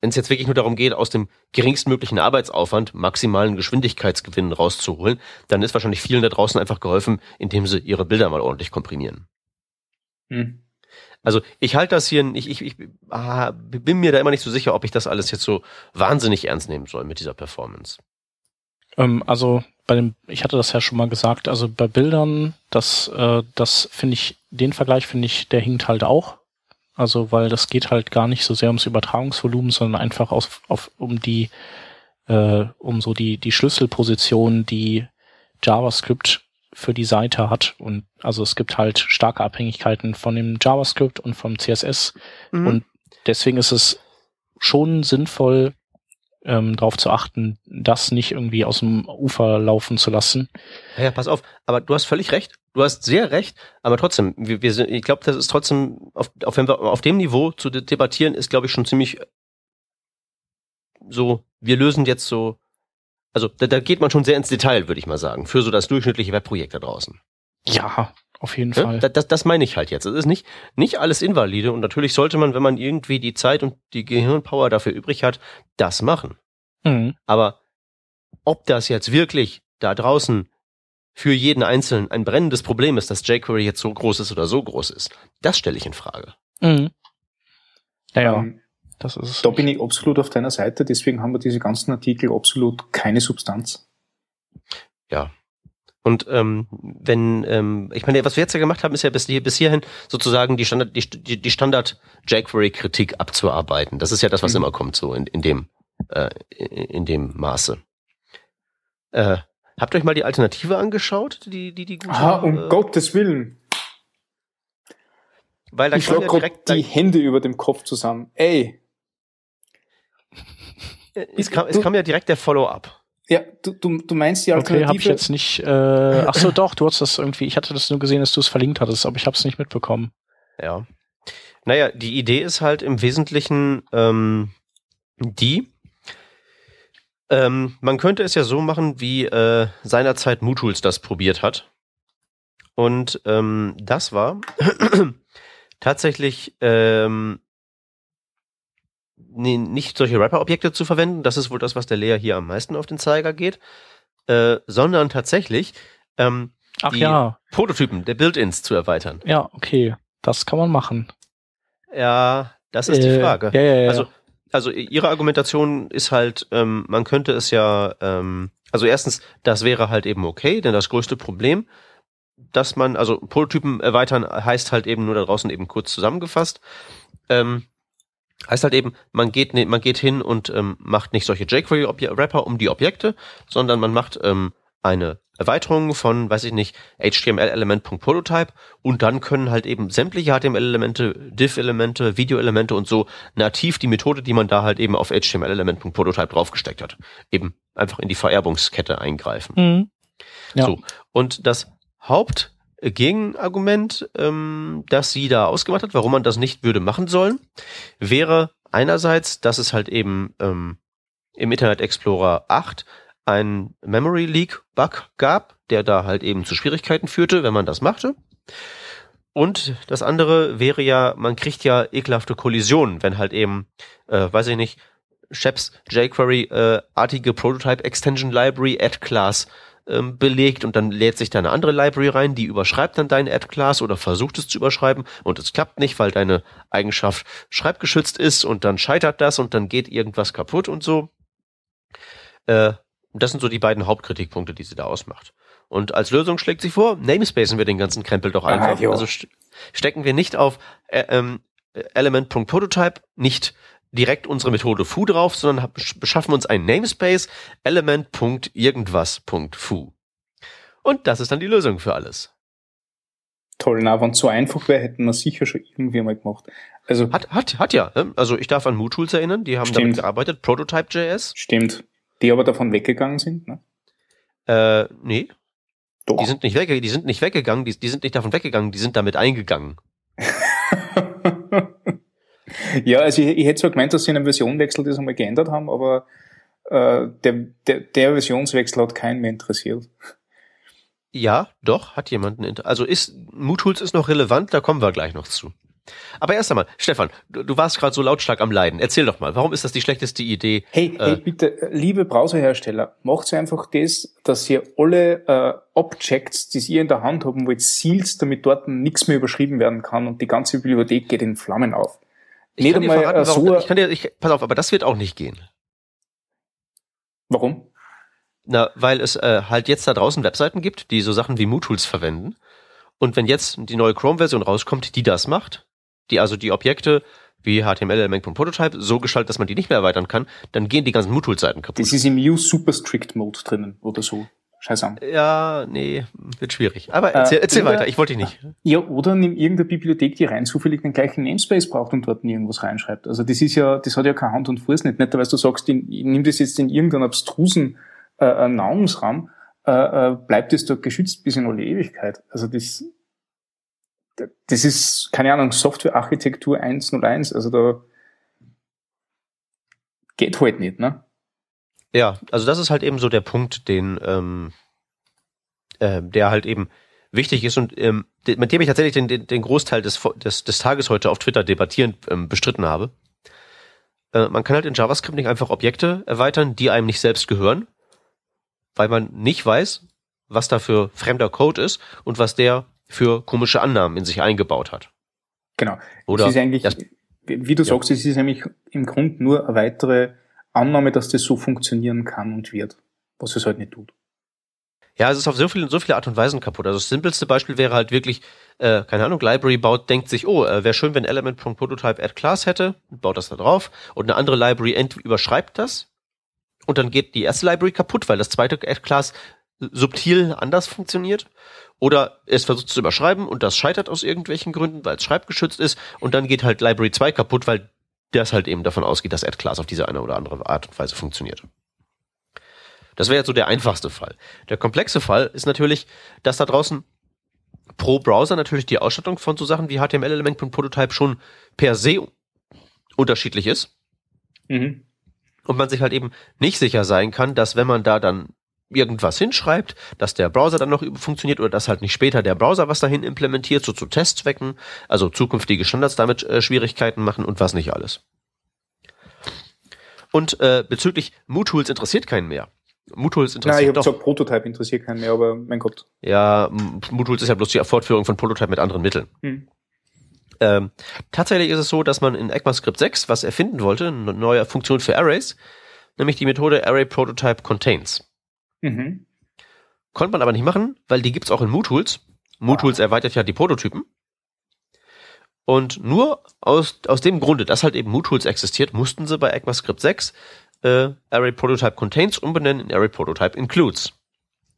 wenn es jetzt wirklich nur darum geht, aus dem geringstmöglichen Arbeitsaufwand maximalen Geschwindigkeitsgewinn rauszuholen, dann ist wahrscheinlich vielen da draußen einfach geholfen, indem sie ihre Bilder mal ordentlich komprimieren. Hm. Also ich halte das hier, ich, ich, ich ah, bin mir da immer nicht so sicher, ob ich das alles jetzt so wahnsinnig ernst nehmen soll mit dieser Performance. Ähm, also bei dem, ich hatte das ja schon mal gesagt, also bei Bildern, das, äh, das finde ich, den Vergleich finde ich, der hinkt halt auch. Also weil das geht halt gar nicht so sehr ums Übertragungsvolumen, sondern einfach auf, auf um die, äh, um so die, die Schlüsselposition, die JavaScript für die Seite hat. Und also es gibt halt starke Abhängigkeiten von dem JavaScript und vom CSS. Mhm. Und deswegen ist es schon sinnvoll, ähm, darauf zu achten, das nicht irgendwie aus dem Ufer laufen zu lassen. Ja, ja pass auf, aber du hast völlig recht. Du hast sehr recht, aber trotzdem, wir, wir sind, ich glaube, das ist trotzdem, auf, auf, wenn wir auf dem Niveau zu debattieren, ist, glaube ich, schon ziemlich so, wir lösen jetzt so also da, da geht man schon sehr ins Detail, würde ich mal sagen, für so das durchschnittliche Webprojekt da draußen. Ja, auf jeden ja? Fall. Das, das, das meine ich halt jetzt. Es ist nicht, nicht alles invalide und natürlich sollte man, wenn man irgendwie die Zeit und die Gehirnpower dafür übrig hat, das machen. Mhm. Aber ob das jetzt wirklich da draußen für jeden Einzelnen ein brennendes Problem ist, dass jQuery jetzt so groß ist oder so groß ist, das stelle ich in Frage. Mhm. Naja. Ähm, das ist da bin ich absolut auf deiner Seite, deswegen haben wir diese ganzen Artikel absolut keine Substanz. Ja. Und ähm, wenn, ähm, ich meine, was wir jetzt ja gemacht haben, ist ja bis, hier, bis hierhin sozusagen die Standard, die, die Standard jQuery-Kritik abzuarbeiten. Das ist ja das, was mhm. immer kommt, so in, in dem, äh, in dem Maße. Äh, habt ihr euch mal die Alternative angeschaut, die, die, die gute, Ah, um äh, Gottes Willen. Weil da ich schlage ja direkt die Hände über dem Kopf zusammen. Ey, es kam, es kam ja direkt der Follow-up. Ja, du, du, du meinst die Alternative. Okay, habe ich jetzt nicht. Äh, ach so, doch, du hast das irgendwie. Ich hatte das nur gesehen, dass du es verlinkt hattest, aber ich habe es nicht mitbekommen. Ja. Naja, die Idee ist halt im Wesentlichen ähm, die. Ähm, man könnte es ja so machen, wie äh, seinerzeit Mutools das probiert hat. Und ähm, das war tatsächlich ähm, nicht solche Rapper-Objekte zu verwenden. Das ist wohl das, was der Lea hier am meisten auf den Zeiger geht. Äh, sondern tatsächlich ähm, Ach die ja. Prototypen der Build-ins zu erweitern. Ja, okay. Das kann man machen. Ja, das ist äh, die Frage. Ja, ja, ja. Also, also ihre Argumentation ist halt, ähm, man könnte es ja, ähm, also erstens, das wäre halt eben okay, denn das größte Problem, dass man, also Prototypen erweitern heißt halt eben nur da draußen eben kurz zusammengefasst, ähm, heißt halt eben, man geht, man geht hin und ähm, macht nicht solche jQuery-Wrapper um die Objekte, sondern man macht ähm, eine Erweiterung von, weiß ich nicht, HTML-Element.prototype und dann können halt eben sämtliche HTML-Elemente, Div-Elemente, Video-Elemente und so nativ die Methode, die man da halt eben auf HTML-Element.prototype draufgesteckt hat, eben einfach in die Vererbungskette eingreifen. Mhm. Ja. So. Und das Hauptgegenargument, ähm, das sie da ausgemacht hat, warum man das nicht würde machen sollen, wäre einerseits, dass es halt eben ähm, im Internet Explorer 8 ein Memory Leak Bug gab, der da halt eben zu Schwierigkeiten führte, wenn man das machte. Und das andere wäre ja, man kriegt ja ekelhafte Kollisionen, wenn halt eben, äh, weiß ich nicht, Sheps jQuery-artige äh, Prototype Extension Library Add Class ähm, belegt und dann lädt sich da eine andere Library rein, die überschreibt dann deine Add Class oder versucht es zu überschreiben und es klappt nicht, weil deine Eigenschaft schreibgeschützt ist und dann scheitert das und dann geht irgendwas kaputt und so. Äh, das sind so die beiden Hauptkritikpunkte, die sie da ausmacht. Und als Lösung schlägt sie vor, namespacen wir den ganzen Krempel doch einfach. Ah, also st stecken wir nicht auf äh, ähm, element.prototype, nicht direkt unsere Methode foo drauf, sondern beschaffen uns ein Namespace element.irgendwas.foo. Und das ist dann die Lösung für alles. Toll, na, wenn es so einfach wäre, hätten wir sicher schon irgendwie mal gemacht. Also hat, hat, hat ja. Ne? Also ich darf an MooTools erinnern, die haben stimmt. damit gearbeitet, Prototype.js. Stimmt. Die aber davon weggegangen sind, ne? Äh, nee. Doch. Die sind nicht weggegangen, die sind nicht weggegangen, die, die sind nicht davon weggegangen, die sind damit eingegangen. ja, also ich, ich hätte zwar gemeint, dass sie einen Versionwechsel das einmal geändert haben, aber äh, der, der, der Versionswechsel hat keinen mehr interessiert. Ja, doch, hat jemanden. Also ist MooTools ist noch relevant, da kommen wir gleich noch zu. Aber erst einmal, Stefan, du, du warst gerade so lautstark am Leiden. Erzähl doch mal, warum ist das die schlechteste Idee? Hey, äh, hey bitte, liebe Browserhersteller, macht einfach das, dass ihr alle äh, Objects, die ihr in der Hand haben wollt, sealst, damit dort nichts mehr überschrieben werden kann und die ganze Bibliothek geht in Flammen auf. Ich Nicht kann dir verraten, äh, so ich kann dir, ich, pass auf, aber das wird auch nicht gehen. Warum? Na, weil es äh, halt jetzt da draußen Webseiten gibt, die so Sachen wie MooTools verwenden. Und wenn jetzt die neue Chrome-Version rauskommt, die das macht, die also die Objekte wie HTML-Element.prototype so gestaltet, dass man die nicht mehr erweitern kann, dann gehen die ganzen MooTool-Seiten kaputt. Das ist im Use Super Strict Mode drinnen oder so. Scheiß an. Ja, nee, wird schwierig. Aber erzähl, äh, erzähl oder, weiter, ich wollte dich nicht. Ja, oder nimm irgendeine Bibliothek, die rein zufällig den gleichen Namespace braucht und dort irgendwas reinschreibt. Also das ist ja, das hat ja keine Hand und Fuß nicht. Nicht, weil du sagst, ich nimm das jetzt in irgendeinen abstrusen äh, äh Namensraum, äh, äh, bleibt es dort geschützt bis in alle Ewigkeit. Also das, das ist, keine Ahnung, Softwarearchitektur 101, also da geht halt nicht, ne? Ja, also das ist halt eben so der Punkt, den, ähm, äh, der halt eben wichtig ist und ähm, mit dem ich tatsächlich den, den, den Großteil des, des, des Tages heute auf Twitter debattierend ähm, bestritten habe. Äh, man kann halt in JavaScript nicht einfach Objekte erweitern, die einem nicht selbst gehören, weil man nicht weiß, was da für fremder Code ist und was der für komische Annahmen in sich eingebaut hat. Genau. Oder es ist eigentlich, wie du ja. sagst, es ist nämlich im Grunde nur eine weitere Annahme, dass das so funktionieren kann und wird, was es halt nicht tut. Ja, es ist auf so viele, so viele Art und Weisen kaputt. Also das simpelste Beispiel wäre halt wirklich, äh, keine Ahnung, Library baut, denkt sich, oh, äh, wäre schön, wenn Element.prototype add class hätte, baut das da drauf und eine andere Library überschreibt das und dann geht die erste Library kaputt, weil das zweite add class subtil anders funktioniert oder es versucht zu überschreiben und das scheitert aus irgendwelchen Gründen, weil es schreibgeschützt ist und dann geht halt Library 2 kaputt, weil das halt eben davon ausgeht, dass AdClass auf diese eine oder andere Art und Weise funktioniert. Das wäre jetzt so der einfachste Fall. Der komplexe Fall ist natürlich, dass da draußen pro Browser natürlich die Ausstattung von so Sachen wie HTML-Element und Prototype schon per se unterschiedlich ist. Mhm. Und man sich halt eben nicht sicher sein kann, dass wenn man da dann irgendwas hinschreibt, dass der Browser dann noch funktioniert oder dass halt nicht später der Browser was dahin implementiert, so zu Testzwecken, also zukünftige Standards damit äh, Schwierigkeiten machen und was nicht alles. Und äh, bezüglich MooTools interessiert keinen mehr. MooTools interessiert Nein, ich habe gesagt, Prototype interessiert keinen mehr, aber mein Gott. Ja, MooTools ist ja bloß die Fortführung von Prototype mit anderen Mitteln. Hm. Ähm, tatsächlich ist es so, dass man in ECMAScript 6 was erfinden wollte, eine neue Funktion für Arrays, nämlich die Methode Array Prototype Contains. Mhm. Konnte man aber nicht machen, weil die gibt's auch in MooTools. MooTools ah. erweitert ja die Prototypen. Und nur aus, aus dem Grunde, dass halt eben MooTools existiert, mussten sie bei ECMAScript 6 äh, Array Prototype Contains umbenennen in Array Prototype Includes.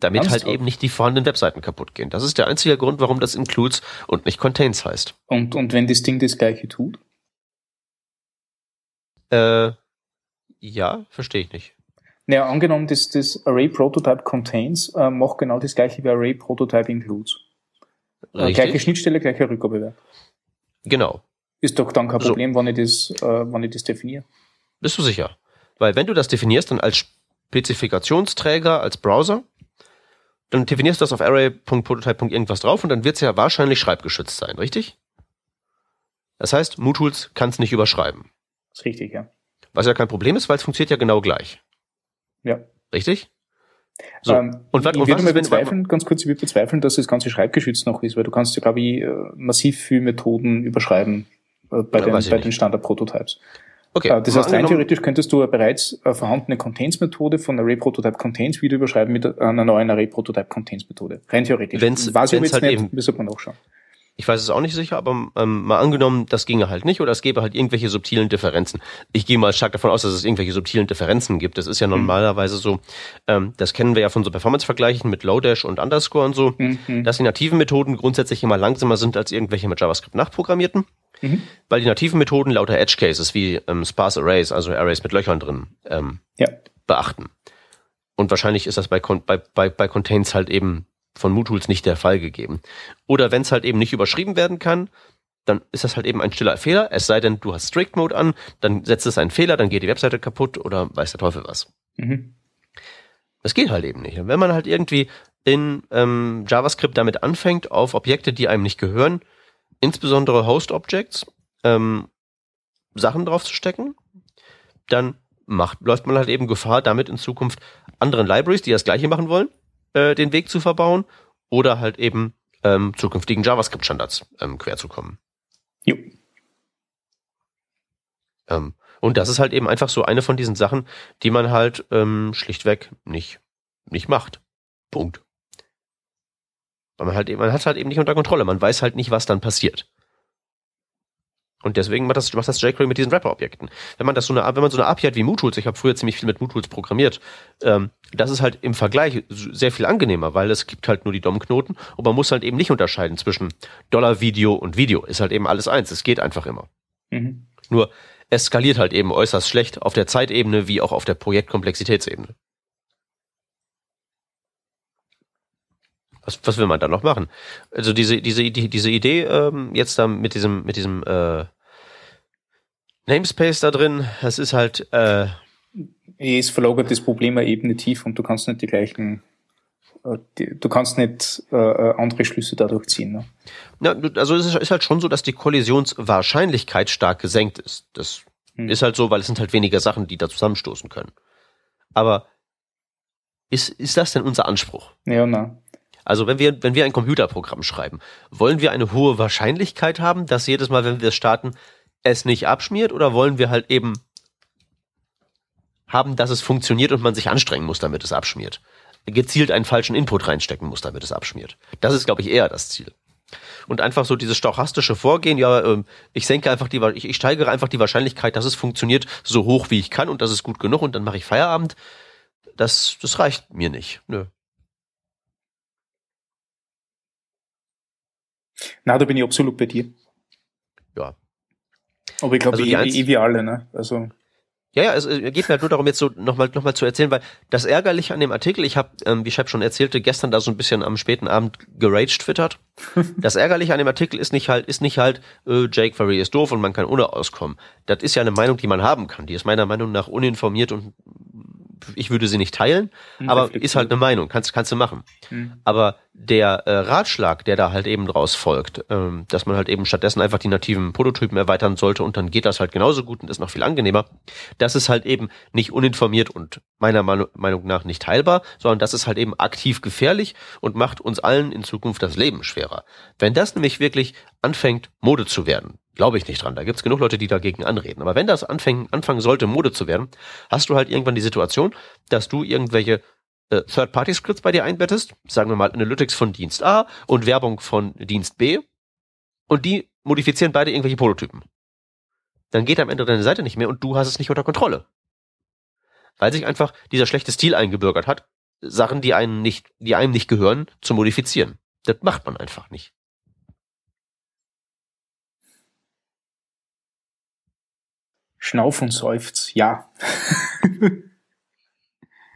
Damit Ernsthaft? halt eben nicht die vorhandenen Webseiten kaputt gehen. Das ist der einzige Grund, warum das Includes und nicht Contains heißt. Und, und wenn das Ding das gleiche tut? Äh, ja, verstehe ich nicht. Naja, angenommen, das, das Array Prototype Contains äh, macht genau das gleiche wie Array Prototype Includes. Äh, gleiche Schnittstelle, gleicher Rückgabewerk. Genau. Ist doch dann kein Problem, so. wenn, ich das, äh, wenn ich das definiere. Bist du sicher? Weil wenn du das definierst, dann als Spezifikationsträger, als Browser, dann definierst du das auf array.prototype. irgendwas drauf und dann wird es ja wahrscheinlich schreibgeschützt sein, richtig? Das heißt, MooTools kann es nicht überschreiben. Das ist richtig, ja. Was ja kein Problem ist, weil es funktioniert ja genau gleich. Ja. Richtig? So. Ähm, und, ich, und würde mal bezweifeln, ganz kurz, ich würde bezweifeln, dass das Ganze schreibgeschützt noch ist, weil du kannst ja, glaube ich, äh, massiv viele Methoden überschreiben äh, bei, ja, den, bei den Standard-Prototypes. Okay. Äh, das heißt, rein theoretisch könntest du eine bereits vorhandene Contains-Methode von Array Prototype Contains wieder überschreiben mit einer neuen Array Prototype Contains Methode. Rein theoretisch. Wenn's, Weiß ich jetzt halt nicht, eben, müsste man nachschauen. Ich weiß es auch nicht sicher, aber ähm, mal angenommen, das ginge halt nicht oder es gäbe halt irgendwelche subtilen Differenzen. Ich gehe mal stark davon aus, dass es irgendwelche subtilen Differenzen gibt. Das ist ja mhm. normalerweise so, ähm, das kennen wir ja von so Performance-Vergleichen mit Lodash und Underscore und so, mhm. dass die nativen Methoden grundsätzlich immer langsamer sind als irgendwelche mit JavaScript nachprogrammierten. Mhm. Weil die nativen Methoden lauter Edge Cases wie ähm, Sparse Arrays, also Arrays mit Löchern drin, ähm, ja. beachten. Und wahrscheinlich ist das bei, bei, bei, bei Contains halt eben von MooTools nicht der Fall gegeben. Oder wenn es halt eben nicht überschrieben werden kann, dann ist das halt eben ein stiller Fehler, es sei denn, du hast Strict Mode an, dann setzt es einen Fehler, dann geht die Webseite kaputt oder weiß der Teufel was. Mhm. Das geht halt eben nicht. Und wenn man halt irgendwie in ähm, JavaScript damit anfängt, auf Objekte, die einem nicht gehören, insbesondere Host-Objects, ähm, Sachen draufzustecken, dann macht, läuft man halt eben Gefahr, damit in Zukunft anderen Libraries, die das gleiche machen wollen, äh, den Weg zu verbauen oder halt eben ähm, zukünftigen JavaScript-Standards ähm, quer zu kommen. Jo. Ähm, und das ist halt eben einfach so eine von diesen Sachen, die man halt ähm, schlichtweg nicht, nicht macht. Punkt. Weil man halt eben, man hat halt eben nicht unter Kontrolle. Man weiß halt nicht, was dann passiert. Und deswegen macht das, macht das jQuery mit diesen Wrapper-Objekten. Wenn man das so eine, wenn man so eine API hat wie MooTools, ich habe früher ziemlich viel mit MooTools programmiert, ähm, das ist halt im Vergleich sehr viel angenehmer, weil es gibt halt nur die DOM-Knoten und man muss halt eben nicht unterscheiden zwischen Dollar-Video und Video. Ist halt eben alles eins. Es geht einfach immer. Mhm. Nur es skaliert halt eben äußerst schlecht auf der Zeitebene wie auch auf der Projektkomplexitätsebene. Was, was will man da noch machen? Also diese, diese, Idee, diese Idee ähm, jetzt da mit diesem, mit diesem äh, Namespace da drin, das ist halt äh, es verlagert das Problem eine Ebene tief und du kannst nicht die gleichen äh, du kannst nicht äh, andere Schlüsse dadurch ziehen. Ne? Ja, also es ist halt schon so, dass die Kollisionswahrscheinlichkeit stark gesenkt ist. Das hm. ist halt so, weil es sind halt weniger Sachen, die da zusammenstoßen können. Aber ist, ist das denn unser Anspruch? Ja, na. Also wenn wir, wenn wir ein Computerprogramm schreiben, wollen wir eine hohe Wahrscheinlichkeit haben, dass jedes Mal, wenn wir es starten, es nicht abschmiert oder wollen wir halt eben haben, dass es funktioniert und man sich anstrengen muss, damit es abschmiert? Gezielt einen falschen Input reinstecken muss, damit es abschmiert. Das ist, glaube ich, eher das Ziel. Und einfach so dieses stochastische Vorgehen, ja, ähm, ich senke einfach die, ich, ich steigere einfach die Wahrscheinlichkeit, dass es funktioniert, so hoch wie ich kann und das ist gut genug und dann mache ich Feierabend. Das, das reicht mir nicht. Nö. Na, da bin ich absolut bei dir. Ja. Aber ich glaube, also eh, eh wie alle, ne? Also ja, ja, es geht mir halt nur darum, jetzt so nochmal noch mal zu erzählen, weil das Ärgerliche an dem Artikel, ich habe, ähm, wie Shep schon erzählte, gestern da so ein bisschen am späten Abend geraged twittert. das Ärgerliche an dem Artikel ist nicht halt, ist nicht halt, äh, Jake Furry ist doof und man kann ohne auskommen. Das ist ja eine Meinung, die man haben kann. Die ist meiner Meinung nach uninformiert und ich würde sie nicht teilen, aber ist halt eine Meinung, kannst, kannst du machen. Mhm. Aber der äh, Ratschlag, der da halt eben draus folgt, ähm, dass man halt eben stattdessen einfach die nativen Prototypen erweitern sollte und dann geht das halt genauso gut und ist noch viel angenehmer, das ist halt eben nicht uninformiert und meiner Meinung nach nicht teilbar, sondern das ist halt eben aktiv gefährlich und macht uns allen in Zukunft das Leben schwerer. Wenn das nämlich wirklich anfängt, Mode zu werden, Glaube ich nicht dran. Da gibt's genug Leute, die dagegen anreden. Aber wenn das anfangen, anfangen sollte, Mode zu werden, hast du halt irgendwann die Situation, dass du irgendwelche äh, Third-Party-Scripts bei dir einbettest, sagen wir mal Analytics von Dienst A und Werbung von Dienst B, und die modifizieren beide irgendwelche Prototypen. Dann geht am Ende deine Seite nicht mehr und du hast es nicht unter Kontrolle. Weil sich einfach dieser schlechte Stil eingebürgert hat, Sachen, die einem nicht, die einem nicht gehören, zu modifizieren. Das macht man einfach nicht. Schnauf und Seufz, ja.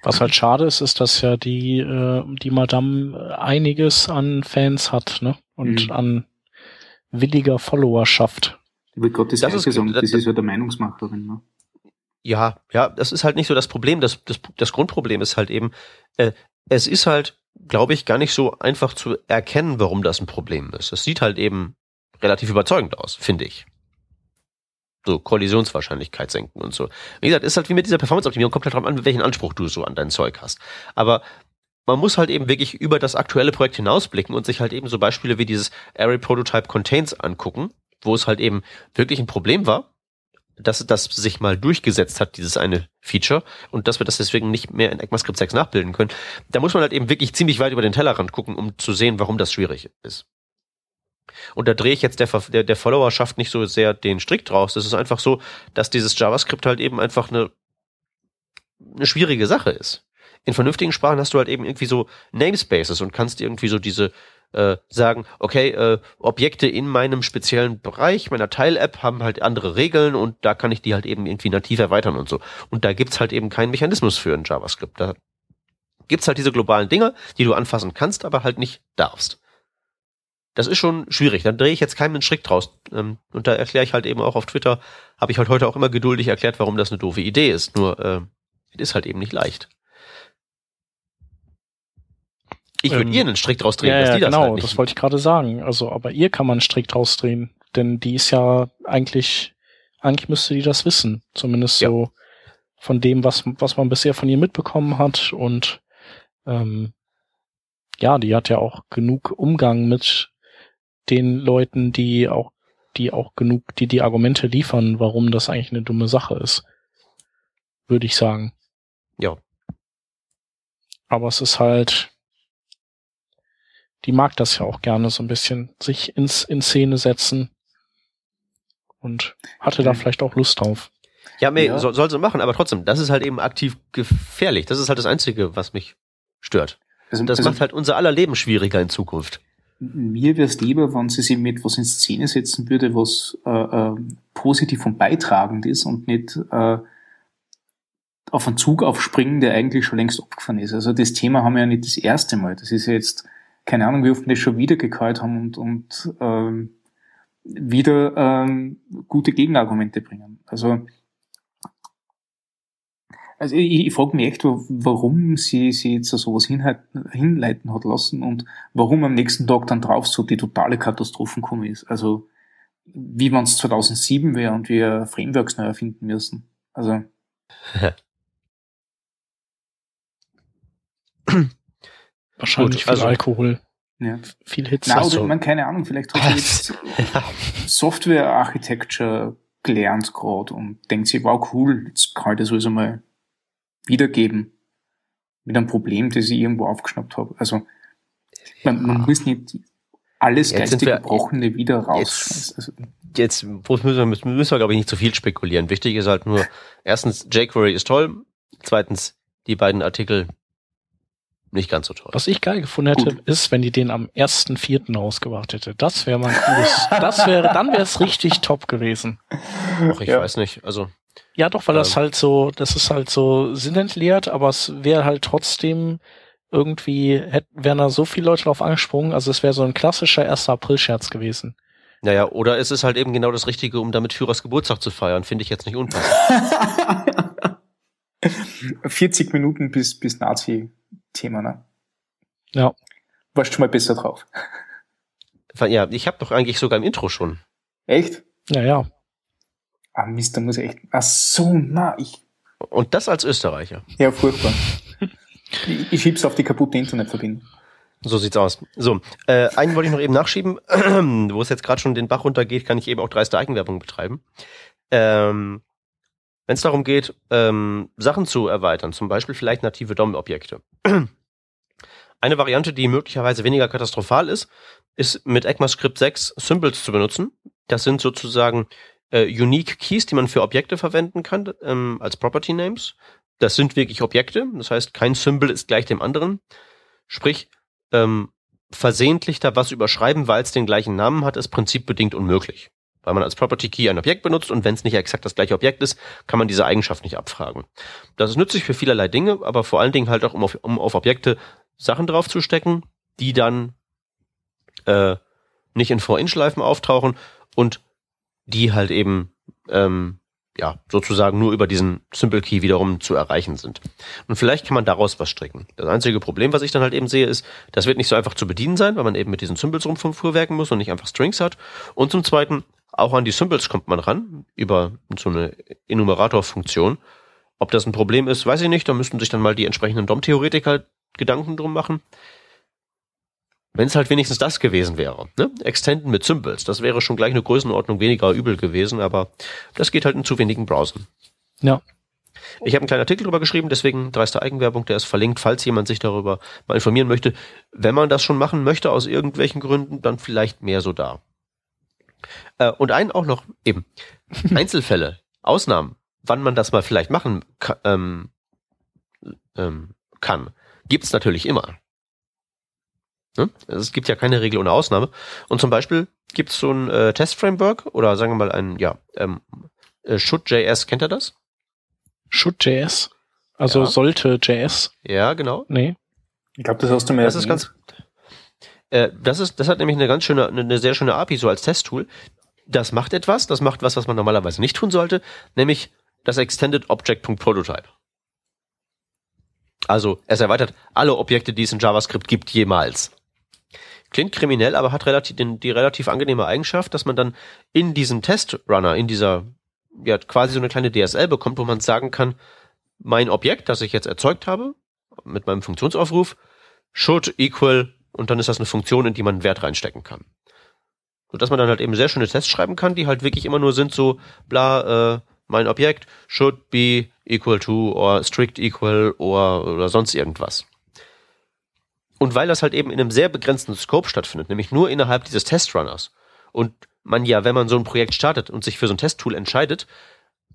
Was halt schade ist, ist, dass ja die, äh, die Madame einiges an Fans hat, ne? Und mhm. an williger Followerschaft. Über Gottes das ist, sagen, das, das ist ja der Meinungsmacherin, ne? Ja, ja, das ist halt nicht so das Problem. Das, das, das Grundproblem ist halt eben, äh, es ist halt, glaube ich, gar nicht so einfach zu erkennen, warum das ein Problem ist. Es sieht halt eben relativ überzeugend aus, finde ich so Kollisionswahrscheinlichkeit senken und so. Wie gesagt, ist halt wie mit dieser Performance-Optimierung, kommt halt drauf an, welchen Anspruch du so an dein Zeug hast. Aber man muss halt eben wirklich über das aktuelle Projekt hinausblicken und sich halt eben so Beispiele wie dieses Array Prototype Contains angucken, wo es halt eben wirklich ein Problem war, dass das sich mal durchgesetzt hat, dieses eine Feature, und dass wir das deswegen nicht mehr in ECMAScript 6 nachbilden können. Da muss man halt eben wirklich ziemlich weit über den Tellerrand gucken, um zu sehen, warum das schwierig ist. Und da drehe ich jetzt der, der, der Followerschaft nicht so sehr den Strick draus. Es ist einfach so, dass dieses JavaScript halt eben einfach eine, eine schwierige Sache ist. In vernünftigen Sprachen hast du halt eben irgendwie so Namespaces und kannst irgendwie so diese äh, sagen, okay, äh, Objekte in meinem speziellen Bereich, meiner Teil-App haben halt andere Regeln und da kann ich die halt eben irgendwie nativ erweitern und so. Und da gibt's halt eben keinen Mechanismus für in JavaScript. Da gibt's halt diese globalen Dinge, die du anfassen kannst, aber halt nicht darfst das ist schon schwierig. Dann drehe ich jetzt keinen Strick draus. Ähm, und da erkläre ich halt eben auch auf Twitter, habe ich halt heute auch immer geduldig erklärt, warum das eine doofe Idee ist. Nur, äh, es ist halt eben nicht leicht. Ich würde ähm, ihr einen Strick draus drehen, ja, dass die das genau, halt nicht. das wollte ich gerade sagen. Also, aber ihr kann man einen Strick draus drehen, denn die ist ja eigentlich, eigentlich müsste die das wissen. Zumindest ja. so von dem, was, was man bisher von ihr mitbekommen hat und ähm, ja, die hat ja auch genug Umgang mit den Leuten, die auch, die auch genug, die die Argumente liefern, warum das eigentlich eine dumme Sache ist. Würde ich sagen. Ja. Aber es ist halt, die mag das ja auch gerne so ein bisschen, sich ins, in Szene setzen und hatte da vielleicht auch Lust drauf. Ja, nee, ja. Soll, soll sie machen, aber trotzdem, das ist halt eben aktiv gefährlich. Das ist halt das Einzige, was mich stört. Also, das also, macht halt unser aller Leben schwieriger in Zukunft mir wäre es lieber, wenn sie sich mit was in Szene setzen würde, was äh, äh, positiv und beitragend ist und nicht äh, auf einen Zug aufspringen, der eigentlich schon längst abgefahren ist. Also das Thema haben wir ja nicht das erste Mal. Das ist ja jetzt, keine Ahnung, wie oft wir das schon wieder gekallt haben und, und ähm, wieder ähm, gute Gegenargumente bringen. Also also ich, ich frage mich echt, warum sie, sie jetzt so sowas hinleiten hat lassen und warum am nächsten Tag dann drauf so die totale Katastrophen gekommen ist. Also wie wenn es 2007 wäre und wir Frameworks neu erfinden müssen. Also Wahrscheinlich Gut, also, viel Alkohol. Ja. Viel Hitze. Na, oder man, keine Ahnung, vielleicht hat sie jetzt Software Architecture gelernt gerade und denkt sich, wow, cool, jetzt kann ich das also mal wiedergeben mit einem Problem, das ich irgendwo aufgeschnappt habe. Also man, man muss nicht alles jetzt geistig Gebrochene wieder rausschmeißen. Also, jetzt müssen wir, müssen wir glaube ich, nicht zu viel spekulieren. Wichtig ist halt nur, erstens, jQuery ist toll. Zweitens, die beiden Artikel nicht ganz so toll. Was ich geil gefunden hätte, Gut. ist, wenn die den am 1.4. rausgebracht hätte. Das wäre mal ein cooles. das wäre, dann wäre es richtig top gewesen. Ach, ich ja. weiß nicht. Also. Ja, doch, weil ähm, das halt so, das ist halt so sinnentleert, aber es wäre halt trotzdem irgendwie, hätten, wären da so viele Leute drauf angesprungen. Also es wäre so ein klassischer 1. April-Scherz gewesen. Naja, oder es ist halt eben genau das Richtige, um damit Führers Geburtstag zu feiern. Finde ich jetzt nicht unpassend. 40 Minuten bis, bis Nazi-Thema, ne? Ja. Warst schon mal besser drauf. Ja, ich habe doch eigentlich sogar im Intro schon. Echt? Ja, ja. Ah, Mist, da muss ich echt. Ach so, na, ich. Und das als Österreicher. Ja, furchtbar. ich, ich schieb's auf die kaputte Internetverbindung. So sieht's aus. So, äh, einen wollte ich noch eben nachschieben. Wo es jetzt gerade schon den Bach runtergeht, kann ich eben auch dreiste Eigenwerbung betreiben. Ähm, wenn es darum geht, ähm, Sachen zu erweitern, zum Beispiel vielleicht native DOM-Objekte. Eine Variante, die möglicherweise weniger katastrophal ist, ist mit ECMAScript 6 Symbols zu benutzen. Das sind sozusagen äh, Unique Keys, die man für Objekte verwenden kann, ähm, als Property Names. Das sind wirklich Objekte, das heißt, kein Symbol ist gleich dem anderen. Sprich, ähm, versehentlich da was überschreiben, weil es den gleichen Namen hat, ist prinzipbedingt unmöglich weil man als Property Key ein Objekt benutzt und wenn es nicht exakt das gleiche Objekt ist, kann man diese Eigenschaft nicht abfragen. Das ist nützlich für vielerlei Dinge, aber vor allen Dingen halt auch, um auf, um auf Objekte Sachen draufzustecken, die dann äh, nicht in For-In-Schleifen auftauchen und die halt eben ähm, ja, sozusagen nur über diesen Simple Key wiederum zu erreichen sind. Und vielleicht kann man daraus was stricken. Das einzige Problem, was ich dann halt eben sehe, ist, das wird nicht so einfach zu bedienen sein, weil man eben mit diesen Symbols rumfuhrwerken muss und nicht einfach Strings hat. Und zum Zweiten, auch an die Symbols kommt man ran, über so eine Enumerator-Funktion. Ob das ein Problem ist, weiß ich nicht. Da müssten sich dann mal die entsprechenden DOM-Theoretiker Gedanken drum machen. Wenn es halt wenigstens das gewesen wäre. Ne? Extenden mit Symbols, das wäre schon gleich eine Größenordnung weniger übel gewesen, aber das geht halt in zu wenigen Browsern. Ja. Ich habe einen kleinen Artikel darüber geschrieben, deswegen dreiste Eigenwerbung, der ist verlinkt, falls jemand sich darüber mal informieren möchte. Wenn man das schon machen möchte, aus irgendwelchen Gründen, dann vielleicht mehr so da. Äh, und einen auch noch eben. Einzelfälle, Ausnahmen, wann man das mal vielleicht machen kann, ähm, ähm, kann gibt's natürlich immer. Ne? Es gibt ja keine Regel ohne Ausnahme. Und zum Beispiel gibt's so ein äh, Test-Framework oder sagen wir mal ein, ja, ähm, äh, Should.js, kennt ihr das? Should.js? Also ja. sollte JS? Ja, genau. Nee. Ich glaube, das hast du mir Das ist ganz, äh, das ist, das hat nämlich eine ganz schöne, eine sehr schöne API so als Testtool. Das macht etwas, das macht was, was man normalerweise nicht tun sollte, nämlich das Extended Object.prototype. Also es erweitert alle Objekte, die es in JavaScript gibt, jemals. Klingt kriminell, aber hat relativ, die, die relativ angenehme Eigenschaft, dass man dann in diesem Testrunner, in dieser, ja, quasi so eine kleine DSL bekommt, wo man sagen kann, mein Objekt, das ich jetzt erzeugt habe, mit meinem Funktionsaufruf, should equal, und dann ist das eine Funktion, in die man einen Wert reinstecken kann sodass man dann halt eben sehr schöne Tests schreiben kann, die halt wirklich immer nur sind so, bla, äh, mein Objekt should be equal to or strict equal or, oder sonst irgendwas. Und weil das halt eben in einem sehr begrenzten Scope stattfindet, nämlich nur innerhalb dieses Testrunners und man ja, wenn man so ein Projekt startet und sich für so ein Testtool entscheidet,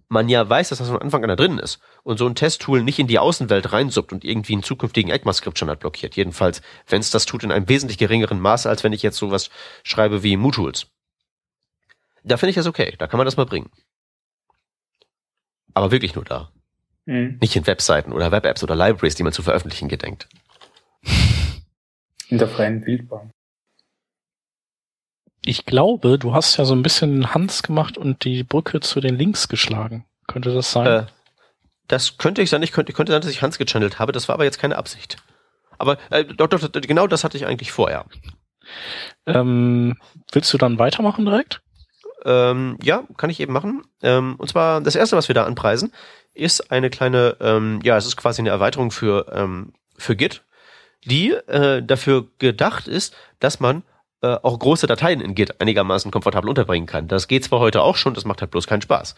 man ja weiß, dass das von Anfang an da drin ist und so ein Testtool nicht in die Außenwelt reinsuppt und irgendwie einen zukünftigen ECMAScript-Standard blockiert. Jedenfalls, wenn es das tut in einem wesentlich geringeren Maße, als wenn ich jetzt sowas schreibe wie MooTools. Da finde ich das okay, da kann man das mal bringen. Aber wirklich nur da. Mhm. Nicht in Webseiten oder Web-Apps oder Libraries, die man zu veröffentlichen gedenkt. In der freien Wildbahn. Ich glaube, du hast ja so ein bisschen Hans gemacht und die Brücke zu den Links geschlagen. Könnte das sein? Äh, das könnte ich sein. Ich könnte, könnte sein, dass ich Hans gechannelt habe. Das war aber jetzt keine Absicht. Aber äh, doch, doch, genau das hatte ich eigentlich vorher. Ähm, willst du dann weitermachen direkt? Ähm, ja, kann ich eben machen. Ähm, und zwar das erste, was wir da anpreisen, ist eine kleine, ähm, ja, es ist quasi eine Erweiterung für ähm, für Git, die äh, dafür gedacht ist, dass man äh, auch große Dateien in Git einigermaßen komfortabel unterbringen kann. Das geht zwar heute auch schon, das macht halt bloß keinen Spaß.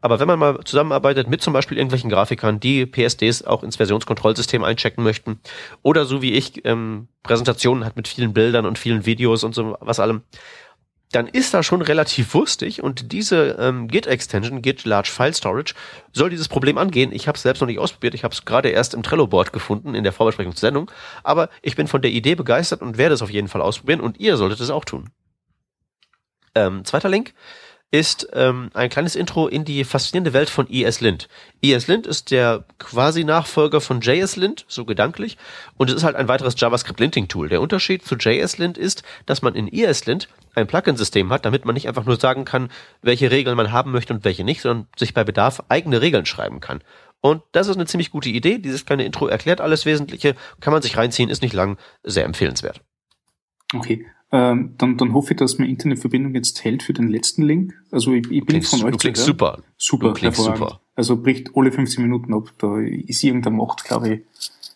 Aber wenn man mal zusammenarbeitet mit zum Beispiel irgendwelchen Grafikern, die PSDs auch ins Versionskontrollsystem einchecken möchten, oder so wie ich ähm, Präsentationen hat mit vielen Bildern und vielen Videos und so was allem, dann ist das schon relativ wurstig und diese ähm, Git-Extension, Git Large File Storage, soll dieses Problem angehen. Ich habe es selbst noch nicht ausprobiert, ich habe es gerade erst im Trello-Board gefunden in der Vorbesprechung zur Sendung, aber ich bin von der Idee begeistert und werde es auf jeden Fall ausprobieren und ihr solltet es auch tun. Ähm, zweiter Link ist ähm, ein kleines Intro in die faszinierende Welt von ESLint. ESLint ist der quasi Nachfolger von JSLint, so gedanklich, und es ist halt ein weiteres JavaScript-Linting-Tool. Der Unterschied zu JSLint ist, dass man in ESLint ein Plugin-System hat, damit man nicht einfach nur sagen kann, welche Regeln man haben möchte und welche nicht, sondern sich bei Bedarf eigene Regeln schreiben kann. Und das ist eine ziemlich gute Idee. Dieses kleine Intro erklärt alles Wesentliche, kann man sich reinziehen, ist nicht lang, sehr empfehlenswert. Okay, ähm, dann, dann hoffe ich, dass meine Internetverbindung jetzt hält für den letzten Link. Also ich, ich bin klingst, von euch du klingst super. Super, du klingst super. Also bricht alle 15 Minuten ab. Da ist irgendeine Macht, glaube ich,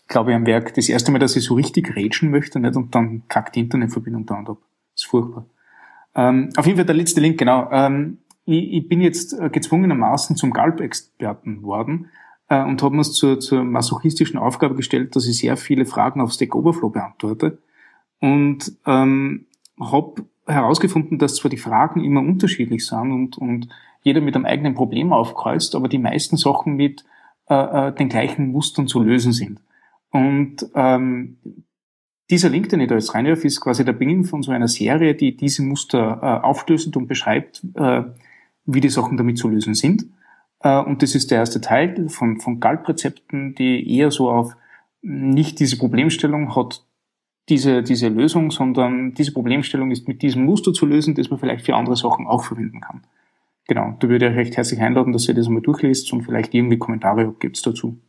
glaube ich, am Werk. Das erste Mal, dass ich so richtig rätschen möchte, nicht? Und dann kackt die Internetverbindung da und ab. Das ist furchtbar. Ähm, auf jeden Fall der letzte Link, genau. Ähm, ich, ich bin jetzt äh, gezwungenermaßen zum Galb-Experten worden äh, und habe mir zur, zur masochistischen Aufgabe gestellt, dass ich sehr viele Fragen auf Stack Overflow beantworte. Und ähm, habe herausgefunden, dass zwar die Fragen immer unterschiedlich sind und, und jeder mit einem eigenen Problem aufkreuzt, aber die meisten Sachen mit äh, äh, den gleichen Mustern zu lösen sind. Und ähm, dieser Link, den ich da jetzt reinwerfe, ist quasi der Beginn von so einer Serie, die diese Muster äh, auflöst und beschreibt, äh, wie die Sachen damit zu lösen sind. Äh, und das ist der erste Teil von, von Galb-Rezepten, die eher so auf nicht diese Problemstellung hat diese, diese Lösung, sondern diese Problemstellung ist mit diesem Muster zu lösen, das man vielleicht für andere Sachen auch verwenden kann. Genau, da würde ich euch recht herzlich einladen, dass ihr das einmal durchlest und vielleicht irgendwie Kommentare gibt dazu.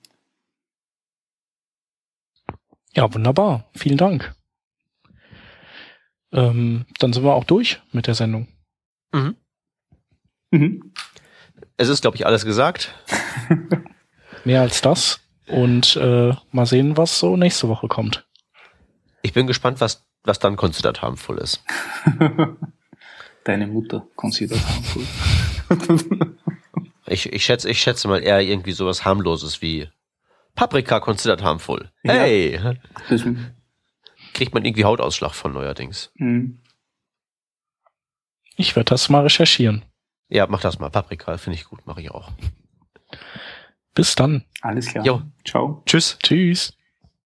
Ja, wunderbar. Vielen Dank. Ähm, dann sind wir auch durch mit der Sendung. Mhm. Mhm. Es ist, glaube ich, alles gesagt. Mehr als das. Und äh, mal sehen, was so nächste Woche kommt. Ich bin gespannt, was, was dann considered harmful ist. Deine Mutter considered harmful. ich, ich, schätze, ich schätze mal eher irgendwie sowas harmloses wie Paprika considered harmful. Hey! Ja. Kriegt man irgendwie Hautausschlag von neuerdings. Mhm. Ich werde das mal recherchieren. Ja, mach das mal. Paprika finde ich gut, mache ich auch. Bis dann. Alles klar. Jo. Ciao. Tschüss. Tschüss.